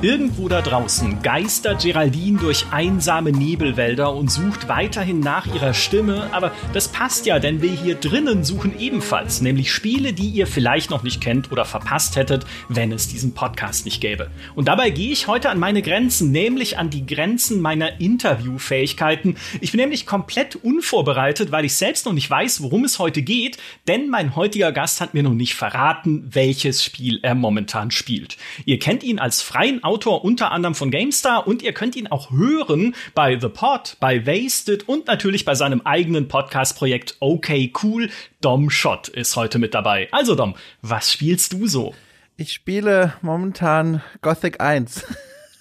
Irgendwo da draußen geistert Geraldine durch einsame Nebelwälder und sucht weiterhin nach ihrer Stimme, aber das passt ja, denn wir hier drinnen suchen ebenfalls, nämlich Spiele, die ihr vielleicht noch nicht kennt oder verpasst hättet, wenn es diesen Podcast nicht gäbe. Und dabei gehe ich heute an meine Grenzen, nämlich an die Grenzen meiner Interviewfähigkeiten. Ich bin nämlich komplett unvorbereitet, weil ich selbst noch nicht weiß, worum es heute geht, denn mein heutiger Gast hat mir noch nicht verraten, welches Spiel er momentan spielt. Ihr kennt ihn als freien Autor unter anderem von GameStar und ihr könnt ihn auch hören bei The Pod, bei Wasted und natürlich bei seinem eigenen Podcast-Projekt Okay Cool. Dom Schott ist heute mit dabei. Also Dom, was spielst du so? Ich spiele momentan Gothic 1.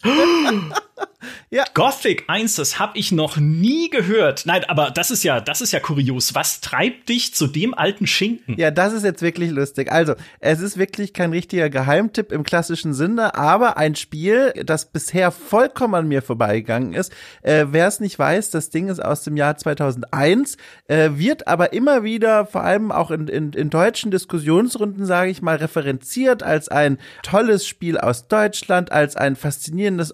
Ja. Gothic 1, das habe ich noch nie gehört. Nein, aber das ist ja, das ist ja kurios. Was treibt dich zu dem alten Schinken? Ja, das ist jetzt wirklich lustig. Also, es ist wirklich kein richtiger Geheimtipp im klassischen Sinne, aber ein Spiel, das bisher vollkommen an mir vorbeigegangen ist. Äh, Wer es nicht weiß, das Ding ist aus dem Jahr 2001, äh, wird aber immer wieder, vor allem auch in, in, in deutschen Diskussionsrunden, sage ich mal, referenziert als ein tolles Spiel aus Deutschland, als ein faszinierendes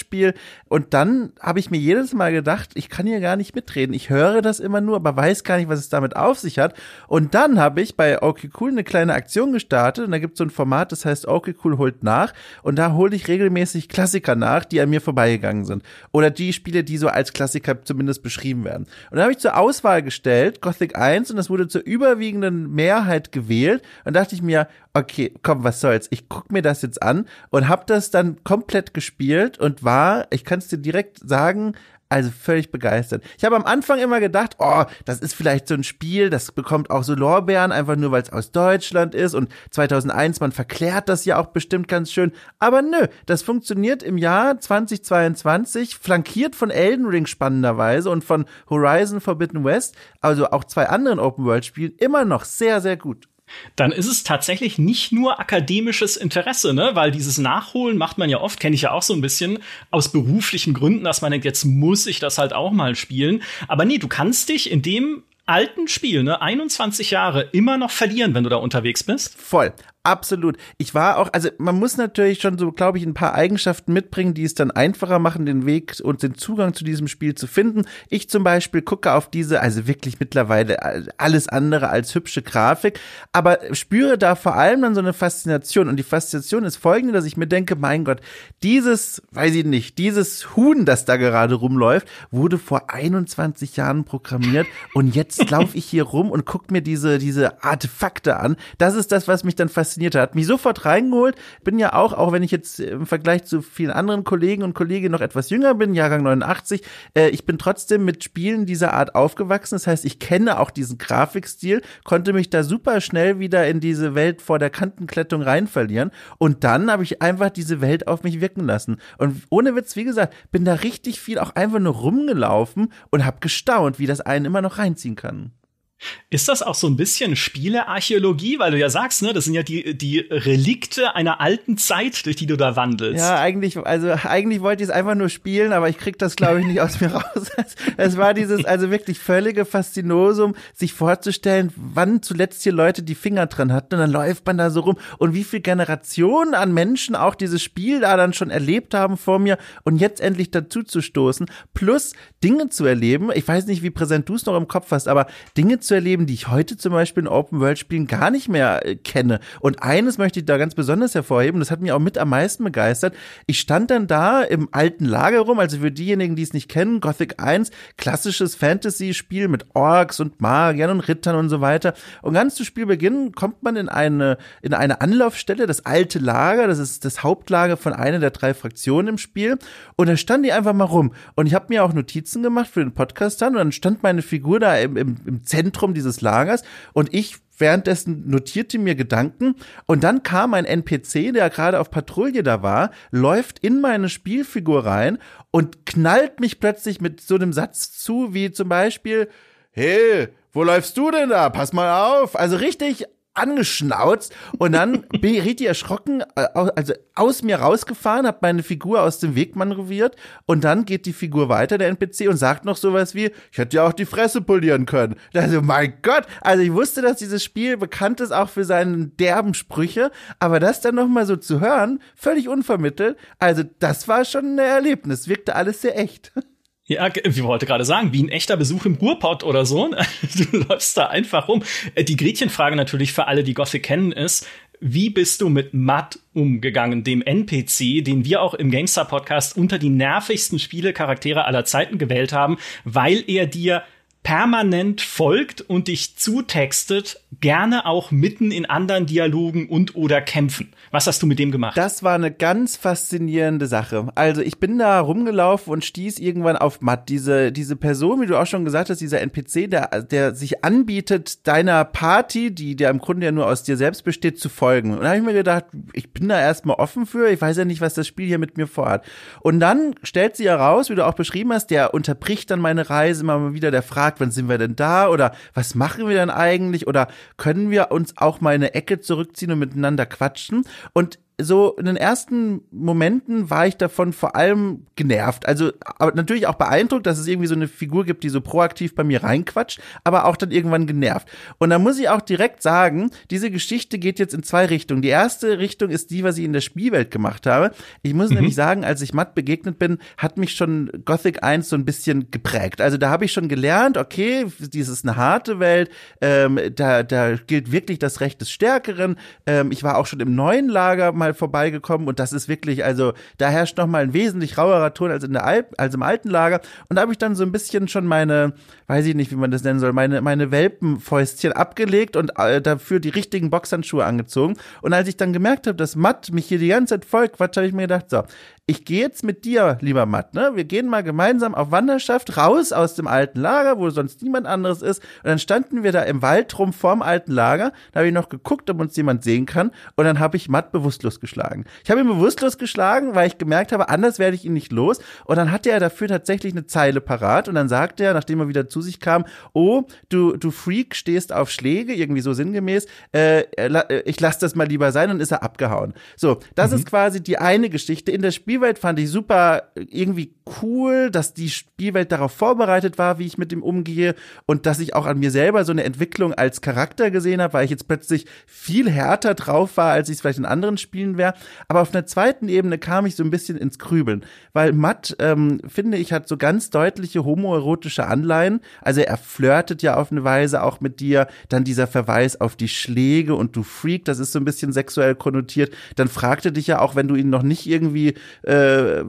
Open-World-Spiel und dann habe ich mir jedes Mal gedacht, ich kann hier gar nicht mitreden. Ich höre das immer nur, aber weiß gar nicht, was es damit auf sich hat. Und dann habe ich bei Okay Cool eine kleine Aktion gestartet und da gibt es so ein Format, das heißt Okay Cool holt nach. Und da hole ich regelmäßig Klassiker nach, die an mir vorbeigegangen sind. Oder die Spiele, die so als Klassiker zumindest beschrieben werden. Und dann habe ich zur Auswahl gestellt Gothic 1 und das wurde zur überwiegenden Mehrheit gewählt. Und dachte ich mir, okay, komm, was soll's. Ich guck mir das jetzt an und habe das dann komplett gespielt und war, ich kann es dir direkt sagen, also völlig begeistert. Ich habe am Anfang immer gedacht, oh, das ist vielleicht so ein Spiel, das bekommt auch so Lorbeeren, einfach nur weil es aus Deutschland ist und 2001, man verklärt das ja auch bestimmt ganz schön. Aber nö, das funktioniert im Jahr 2022, flankiert von Elden Ring spannenderweise und von Horizon Forbidden West, also auch zwei anderen Open-World-Spielen, immer noch sehr, sehr gut dann ist es tatsächlich nicht nur akademisches Interesse, ne? Weil dieses Nachholen macht man ja oft, kenne ich ja auch so ein bisschen aus beruflichen Gründen, dass man denkt, jetzt muss ich das halt auch mal spielen. Aber nee, du kannst dich in dem alten Spiel, ne, 21 Jahre, immer noch verlieren, wenn du da unterwegs bist? Voll. Absolut. Ich war auch, also man muss natürlich schon so, glaube ich, ein paar Eigenschaften mitbringen, die es dann einfacher machen, den Weg und den Zugang zu diesem Spiel zu finden. Ich zum Beispiel gucke auf diese, also wirklich mittlerweile alles andere als hübsche Grafik, aber spüre da vor allem dann so eine Faszination. Und die Faszination ist folgende, dass ich mir denke, mein Gott, dieses, weiß ich nicht, dieses Huhn, das da gerade rumläuft, wurde vor 21 Jahren programmiert und jetzt laufe ich hier rum und gucke mir diese, diese Artefakte an. Das ist das, was mich dann fasziniert fasziniert hat. Mich sofort reingeholt. Bin ja auch, auch wenn ich jetzt im Vergleich zu vielen anderen Kollegen und Kolleginnen noch etwas jünger bin, Jahrgang 89, äh, ich bin trotzdem mit Spielen dieser Art aufgewachsen. Das heißt, ich kenne auch diesen Grafikstil, konnte mich da super schnell wieder in diese Welt vor der Kantenklettung rein verlieren. Und dann habe ich einfach diese Welt auf mich wirken lassen. Und ohne Witz, wie gesagt, bin da richtig viel auch einfach nur rumgelaufen und habe gestaunt, wie das einen immer noch reinziehen kann. Ist das auch so ein bisschen Spielearchäologie, weil du ja sagst, ne, das sind ja die, die Relikte einer alten Zeit, durch die du da wandelst. Ja, eigentlich, also eigentlich wollte ich es einfach nur spielen, aber ich krieg das, glaube ich, nicht aus mir raus. Es war dieses, also wirklich völlige Faszinosum, sich vorzustellen, wann zuletzt hier Leute die Finger dran hatten und dann läuft man da so rum und wie viel Generationen an Menschen auch dieses Spiel da dann schon erlebt haben vor mir und jetzt endlich dazu zu stoßen, plus Dinge zu erleben. Ich weiß nicht, wie präsent du es noch im Kopf hast, aber Dinge zu zu erleben, die ich heute zum Beispiel in Open-World-Spielen gar nicht mehr äh, kenne. Und eines möchte ich da ganz besonders hervorheben, das hat mich auch mit am meisten begeistert. Ich stand dann da im alten Lager rum, also für diejenigen, die es nicht kennen, Gothic 1, klassisches Fantasy-Spiel mit Orks und Magiern und Rittern und so weiter. Und ganz zu Spielbeginn kommt man in eine, in eine Anlaufstelle, das alte Lager, das ist das Hauptlager von einer der drei Fraktionen im Spiel. Und da stand die einfach mal rum. Und ich habe mir auch Notizen gemacht für den Podcast dann und dann stand meine Figur da im, im, im Zentrum Zentrum dieses Lagers und ich währenddessen notierte mir Gedanken und dann kam ein NPC, der gerade auf Patrouille da war, läuft in meine Spielfigur rein und knallt mich plötzlich mit so einem Satz zu, wie zum Beispiel, hey, wo läufst du denn da? Pass mal auf. Also richtig angeschnauzt und dann bin ich richtig erschrocken, äh, also aus mir rausgefahren, habe meine Figur aus dem Weg manövriert und dann geht die Figur weiter, der NPC, und sagt noch sowas wie, ich hätte ja auch die Fresse polieren können. Also mein Gott, also ich wusste, dass dieses Spiel bekannt ist auch für seine derben Sprüche, aber das dann nochmal so zu hören, völlig unvermittelt, also das war schon ein Erlebnis, wirkte alles sehr echt. Ja, ich wollte gerade sagen, wie ein echter Besuch im Ruhrpott oder so. Du läufst da einfach rum. Äh, die Gretchenfrage natürlich für alle, die Gothic kennen, ist, wie bist du mit Matt umgegangen, dem NPC, den wir auch im Gangster Podcast unter die nervigsten Spielecharaktere aller Zeiten gewählt haben, weil er dir permanent folgt und dich zutextet, gerne auch mitten in anderen Dialogen und oder Kämpfen. Was hast du mit dem gemacht? Das war eine ganz faszinierende Sache. Also ich bin da rumgelaufen und stieß irgendwann auf Matt, diese, diese Person, wie du auch schon gesagt hast, dieser NPC, der, der sich anbietet, deiner Party, die der im Grunde ja nur aus dir selbst besteht, zu folgen. Und da habe ich mir gedacht, ich bin da erstmal offen für, ich weiß ja nicht, was das Spiel hier mit mir vorhat. Und dann stellt sie heraus, wie du auch beschrieben hast, der unterbricht dann meine Reise immer mal wieder, der fragt, wann sind wir denn da oder was machen wir denn eigentlich oder können wir uns auch mal eine Ecke zurückziehen und miteinander quatschen? Und so in den ersten Momenten war ich davon vor allem genervt. Also aber natürlich auch beeindruckt, dass es irgendwie so eine Figur gibt, die so proaktiv bei mir reinquatscht, aber auch dann irgendwann genervt. Und da muss ich auch direkt sagen, diese Geschichte geht jetzt in zwei Richtungen. Die erste Richtung ist die, was ich in der Spielwelt gemacht habe. Ich muss mhm. nämlich sagen, als ich Matt begegnet bin, hat mich schon Gothic 1 so ein bisschen geprägt. Also da habe ich schon gelernt, okay, dies ist eine harte Welt, ähm, da, da gilt wirklich das Recht des Stärkeren. Ähm, ich war auch schon im neuen Lager mal mal vorbeigekommen und das ist wirklich, also da herrscht noch mal ein wesentlich rauerer Ton als in der Alp, als im alten Lager. Und da habe ich dann so ein bisschen schon meine, weiß ich nicht, wie man das nennen soll, meine meine Welpenfäustchen abgelegt und äh, dafür die richtigen Boxhandschuhe angezogen. Und als ich dann gemerkt habe, dass Matt mich hier die ganze Zeit folgt, Quatsch, habe ich mir gedacht, so, ich gehe jetzt mit dir, lieber Matt, ne? Wir gehen mal gemeinsam auf Wanderschaft raus aus dem alten Lager, wo sonst niemand anderes ist. Und dann standen wir da im Wald rum vorm alten Lager. Da habe ich noch geguckt, ob uns jemand sehen kann. Und dann habe ich Matt bewusstlos geschlagen. Ich habe ihn bewusstlos geschlagen, weil ich gemerkt habe, anders werde ich ihn nicht los. Und dann hatte er dafür tatsächlich eine Zeile parat. Und dann sagte er, nachdem er wieder zu sich kam, oh, du, du Freak stehst auf Schläge, irgendwie so sinngemäß. Äh, äh ich lasse das mal lieber sein. Und ist er abgehauen. So, das mhm. ist quasi die eine Geschichte. In der Spiel Spielwelt fand ich super irgendwie cool, dass die Spielwelt darauf vorbereitet war, wie ich mit dem umgehe und dass ich auch an mir selber so eine Entwicklung als Charakter gesehen habe, weil ich jetzt plötzlich viel härter drauf war, als ich es vielleicht in anderen Spielen wäre. Aber auf einer zweiten Ebene kam ich so ein bisschen ins Grübeln, weil Matt, ähm, finde ich, hat so ganz deutliche homoerotische Anleihen. Also er flirtet ja auf eine Weise auch mit dir. Dann dieser Verweis auf die Schläge und du Freak, das ist so ein bisschen sexuell konnotiert. Dann fragte dich ja auch, wenn du ihn noch nicht irgendwie äh,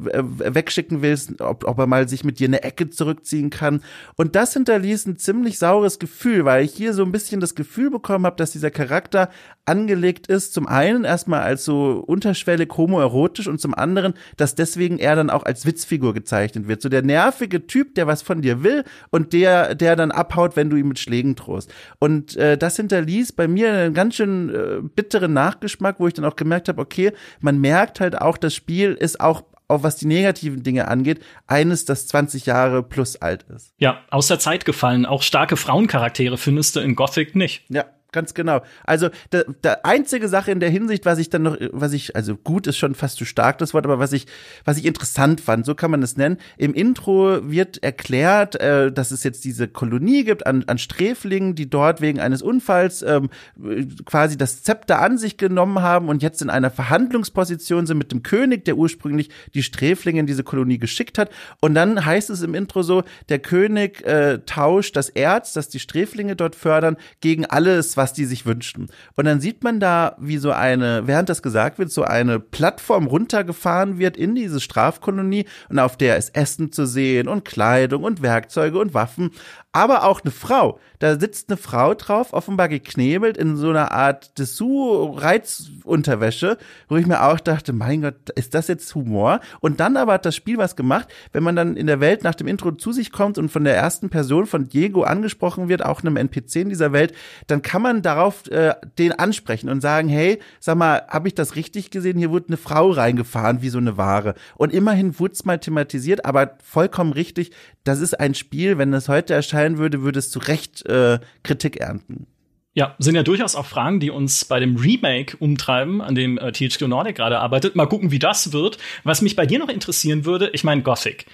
wegschicken willst, ob, ob er mal sich mit dir eine Ecke zurückziehen kann. Und das hinterließ ein ziemlich saures Gefühl, weil ich hier so ein bisschen das Gefühl bekommen habe, dass dieser Charakter angelegt ist, zum einen erstmal als so unterschwellig homoerotisch und zum anderen, dass deswegen er dann auch als Witzfigur gezeichnet wird. So der nervige Typ, der was von dir will und der, der dann abhaut, wenn du ihm mit Schlägen drohst. Und äh, das hinterließ bei mir einen ganz schön äh, bitteren Nachgeschmack, wo ich dann auch gemerkt habe, okay, man merkt halt auch, das Spiel ist auch auch was die negativen Dinge angeht, eines, das 20 Jahre plus alt ist. Ja, aus der Zeit gefallen. Auch starke Frauencharaktere findest du in Gothic nicht. Ja, ganz genau. Also der, der einzige Sache in der Hinsicht, was ich dann noch, was ich, also gut ist schon fast zu stark das Wort, aber was ich, was ich interessant fand, so kann man es nennen. Im Intro wird erklärt, äh, dass es jetzt diese Kolonie gibt an, an Sträflingen, die dort wegen eines Unfalls ähm, quasi das Zepter an sich genommen haben und jetzt in einer Verhandlungsposition sind mit dem König, der ursprünglich die Sträflinge in diese Kolonie geschickt hat. Und dann heißt es im Intro so, der König äh, tauscht das Erz, das die Sträflinge dort fördern, gegen alles, was die sich wünschten. Und dann sieht man da, wie so eine, während das gesagt wird, so eine Plattform runtergefahren wird in diese Strafkolonie und auf der ist Essen zu sehen und Kleidung und Werkzeuge und Waffen aber auch eine Frau. Da sitzt eine Frau drauf, offenbar geknebelt in so einer Art Dessous-Reizunterwäsche, wo ich mir auch dachte, mein Gott, ist das jetzt Humor? Und dann aber hat das Spiel was gemacht, wenn man dann in der Welt nach dem Intro zu sich kommt und von der ersten Person von Diego angesprochen wird, auch einem NPC in dieser Welt, dann kann man darauf äh, den ansprechen und sagen, hey, sag mal, habe ich das richtig gesehen? Hier wurde eine Frau reingefahren wie so eine Ware. Und immerhin wurde es mal thematisiert, aber vollkommen richtig, das ist ein Spiel, wenn es heute erscheint, urteilen würde, würde es zu Recht äh, Kritik ernten. Ja, sind ja durchaus auch Fragen, die uns bei dem Remake umtreiben, an dem äh, THQ Nordic gerade arbeitet. Mal gucken, wie das wird. Was mich bei dir noch interessieren würde, ich meine, Gothic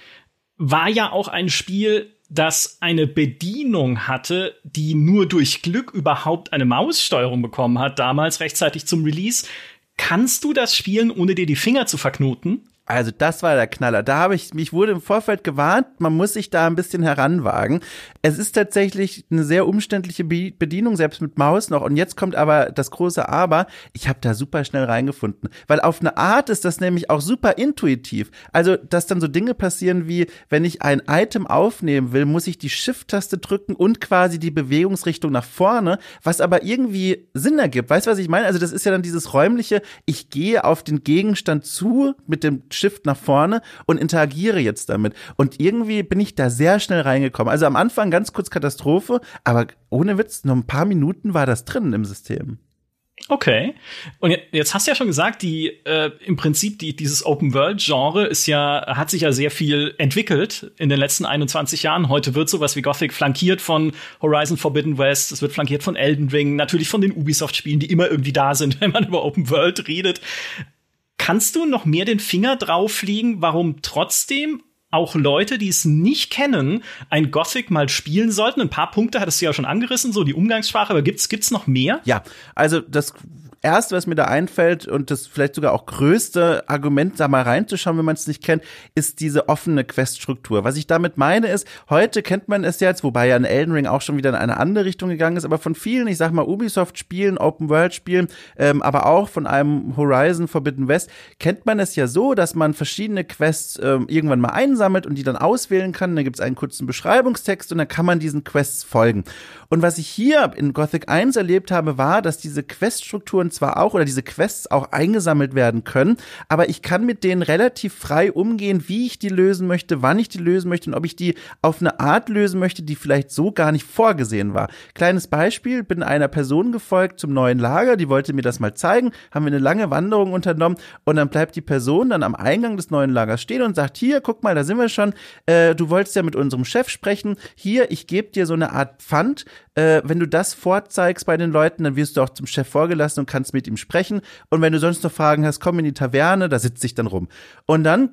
war ja auch ein Spiel, das eine Bedienung hatte, die nur durch Glück überhaupt eine Maussteuerung bekommen hat, damals rechtzeitig zum Release. Kannst du das spielen, ohne dir die Finger zu verknoten? Also das war der Knaller. Da habe ich, mich wurde im Vorfeld gewarnt, man muss sich da ein bisschen heranwagen. Es ist tatsächlich eine sehr umständliche Bedienung, selbst mit Maus noch. Und jetzt kommt aber das große Aber. Ich habe da super schnell reingefunden. Weil auf eine Art ist das nämlich auch super intuitiv. Also, dass dann so Dinge passieren wie, wenn ich ein Item aufnehmen will, muss ich die Shift-Taste drücken und quasi die Bewegungsrichtung nach vorne, was aber irgendwie Sinn ergibt. Weißt du, was ich meine? Also, das ist ja dann dieses räumliche, ich gehe auf den Gegenstand zu mit dem Shift nach vorne und interagiere jetzt damit. Und irgendwie bin ich da sehr schnell reingekommen. Also am Anfang ganz kurz Katastrophe, aber ohne Witz, nur ein paar Minuten war das drin im System. Okay. Und jetzt hast du ja schon gesagt, die äh, im Prinzip die, dieses Open World Genre ist ja hat sich ja sehr viel entwickelt in den letzten 21 Jahren. Heute wird sowas wie Gothic flankiert von Horizon Forbidden West, es wird flankiert von Elden Ring, natürlich von den Ubisoft Spielen, die immer irgendwie da sind, wenn man über Open World redet. Kannst du noch mehr den Finger drauf legen, warum trotzdem auch Leute, die es nicht kennen, ein Gothic mal spielen sollten? Ein paar Punkte hattest du ja schon angerissen, so die Umgangssprache, aber gibt's, gibt's noch mehr? Ja, also das erste, was mir da einfällt und das vielleicht sogar auch größte Argument, da mal reinzuschauen, wenn man es nicht kennt, ist diese offene Queststruktur. Was ich damit meine ist, heute kennt man es jetzt, wobei ja ein Elden Ring auch schon wieder in eine andere Richtung gegangen ist, aber von vielen, ich sag mal Ubisoft-Spielen, Open-World-Spielen, ähm, aber auch von einem Horizon Forbidden West, kennt man es ja so, dass man verschiedene Quests ähm, irgendwann mal einsammelt und die dann auswählen kann. Dann gibt es einen kurzen Beschreibungstext und dann kann man diesen Quests folgen. Und was ich hier in Gothic 1 erlebt habe, war, dass diese Queststrukturen zwar auch oder diese Quests auch eingesammelt werden können, aber ich kann mit denen relativ frei umgehen, wie ich die lösen möchte, wann ich die lösen möchte und ob ich die auf eine Art lösen möchte, die vielleicht so gar nicht vorgesehen war. Kleines Beispiel, bin einer Person gefolgt zum neuen Lager, die wollte mir das mal zeigen, haben wir eine lange Wanderung unternommen und dann bleibt die Person dann am Eingang des neuen Lagers stehen und sagt, hier, guck mal, da sind wir schon, äh, du wolltest ja mit unserem Chef sprechen, hier, ich gebe dir so eine Art Pfand, äh, wenn du das vorzeigst bei den Leuten, dann wirst du auch zum Chef vorgelassen und kannst mit ihm sprechen. Und wenn du sonst noch Fragen hast, komm in die Taverne, da sitze ich dann rum. Und dann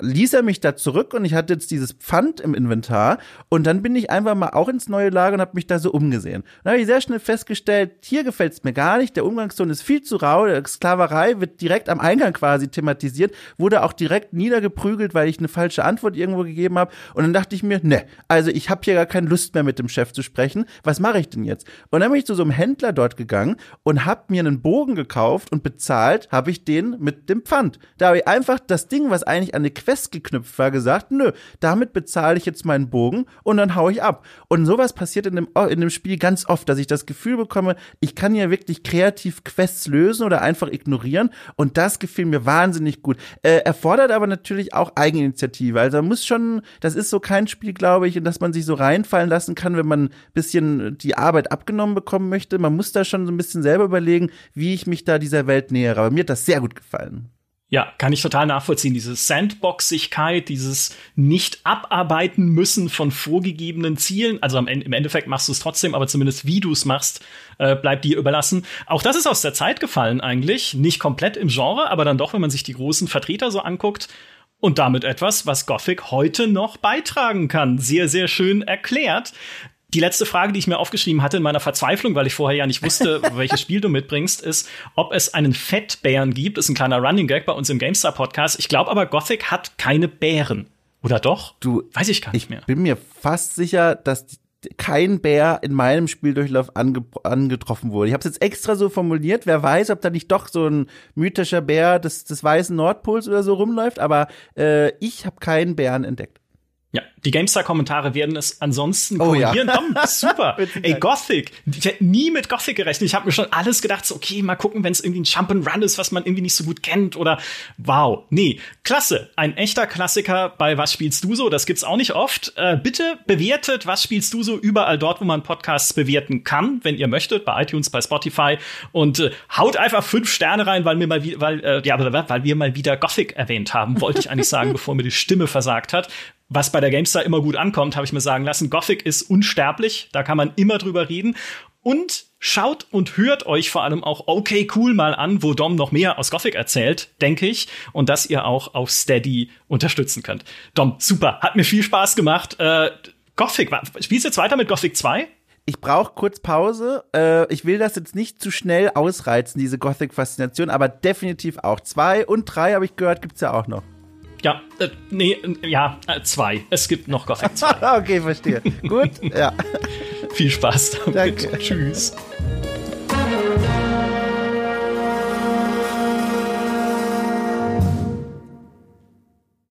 ließ er mich da zurück und ich hatte jetzt dieses Pfand im Inventar. Und dann bin ich einfach mal auch ins neue Lager und habe mich da so umgesehen. Dann habe ich sehr schnell festgestellt, hier gefällt es mir gar nicht, der Umgangston ist viel zu rau, Sklaverei wird direkt am Eingang quasi thematisiert, wurde auch direkt niedergeprügelt, weil ich eine falsche Antwort irgendwo gegeben habe. Und dann dachte ich mir, ne, also ich habe hier gar keine Lust mehr mit dem Chef zu sprechen. Was mache ich denn jetzt? Und dann bin ich zu so einem Händler dort gegangen und habe mir einen Bogen gekauft und bezahlt habe ich den mit dem Pfand. Da habe ich einfach das Ding, was eigentlich an eine Quest geknüpft war, gesagt, nö, damit bezahle ich jetzt meinen Bogen und dann hau ich ab. Und sowas passiert in dem, in dem Spiel ganz oft, dass ich das Gefühl bekomme, ich kann ja wirklich kreativ Quests lösen oder einfach ignorieren und das gefiel mir wahnsinnig gut. Äh, erfordert aber natürlich auch Eigeninitiative. Also muss schon, das ist so kein Spiel, glaube ich, in das man sich so reinfallen lassen kann, wenn man ein bisschen die Arbeit abgenommen bekommen möchte. Man muss da schon so ein bisschen selber überlegen, wie ich mich da dieser Welt nähere. Aber mir hat das sehr gut gefallen. Ja, kann ich total nachvollziehen. Diese Sandboxigkeit, dieses nicht abarbeiten müssen von vorgegebenen Zielen. Also im Endeffekt machst du es trotzdem, aber zumindest wie du es machst, äh, bleibt dir überlassen. Auch das ist aus der Zeit gefallen eigentlich. Nicht komplett im Genre, aber dann doch, wenn man sich die großen Vertreter so anguckt. Und damit etwas, was Gothic heute noch beitragen kann. Sehr, sehr schön erklärt. Die letzte Frage, die ich mir aufgeschrieben hatte in meiner Verzweiflung, weil ich vorher ja nicht wusste, welches Spiel du mitbringst, ist, ob es einen Fettbären gibt. Das ist ein kleiner Running Gag bei uns im GameStar Podcast. Ich glaube aber, Gothic hat keine Bären. Oder doch? Du, weiß ich gar nicht mehr. Ich bin mir fast sicher, dass kein Bär in meinem Spieldurchlauf ange angetroffen wurde. Ich habe es jetzt extra so formuliert. Wer weiß, ob da nicht doch so ein mythischer Bär des, des weißen Nordpols oder so rumläuft. Aber äh, ich habe keinen Bären entdeckt. Ja, die GameStar-Kommentare werden es ansonsten korrigieren. Oh, ja. super. Ey, Gothic. Ich hätte nie mit Gothic gerechnet. Ich habe mir schon alles gedacht, so, okay, mal gucken, wenn es irgendwie ein Jump'n'Run ist, was man irgendwie nicht so gut kennt oder wow. Nee, klasse. Ein echter Klassiker bei Was spielst du so? Das gibt's auch nicht oft. Äh, bitte bewertet Was spielst du so überall dort, wo man Podcasts bewerten kann, wenn ihr möchtet, bei iTunes, bei Spotify und äh, haut einfach fünf Sterne rein, weil mir mal weil äh, ja, weil wir mal wieder Gothic erwähnt haben, wollte ich eigentlich sagen, bevor mir die Stimme versagt hat was bei der GameStar immer gut ankommt, habe ich mir sagen lassen. Gothic ist unsterblich, da kann man immer drüber reden. Und Schaut und hört euch vor allem auch okay cool mal an, wo Dom noch mehr aus Gothic erzählt, denke ich, und dass ihr auch auf Steady unterstützen könnt. Dom, super, hat mir viel Spaß gemacht. Äh, Gothic, spielst du jetzt weiter mit Gothic 2? ich brauche kurz Pause. Äh, ich will das jetzt nicht zu schnell ausreizen, diese Gothic-Faszination, aber definitiv auch. Zwei und drei, habe ich gehört, gibt's ja auch noch. Ja, äh, nee, ja, äh, zwei. Es gibt noch Gothic 2. okay, verstehe. Gut, ja. Viel Spaß damit. Danke. Tschüss.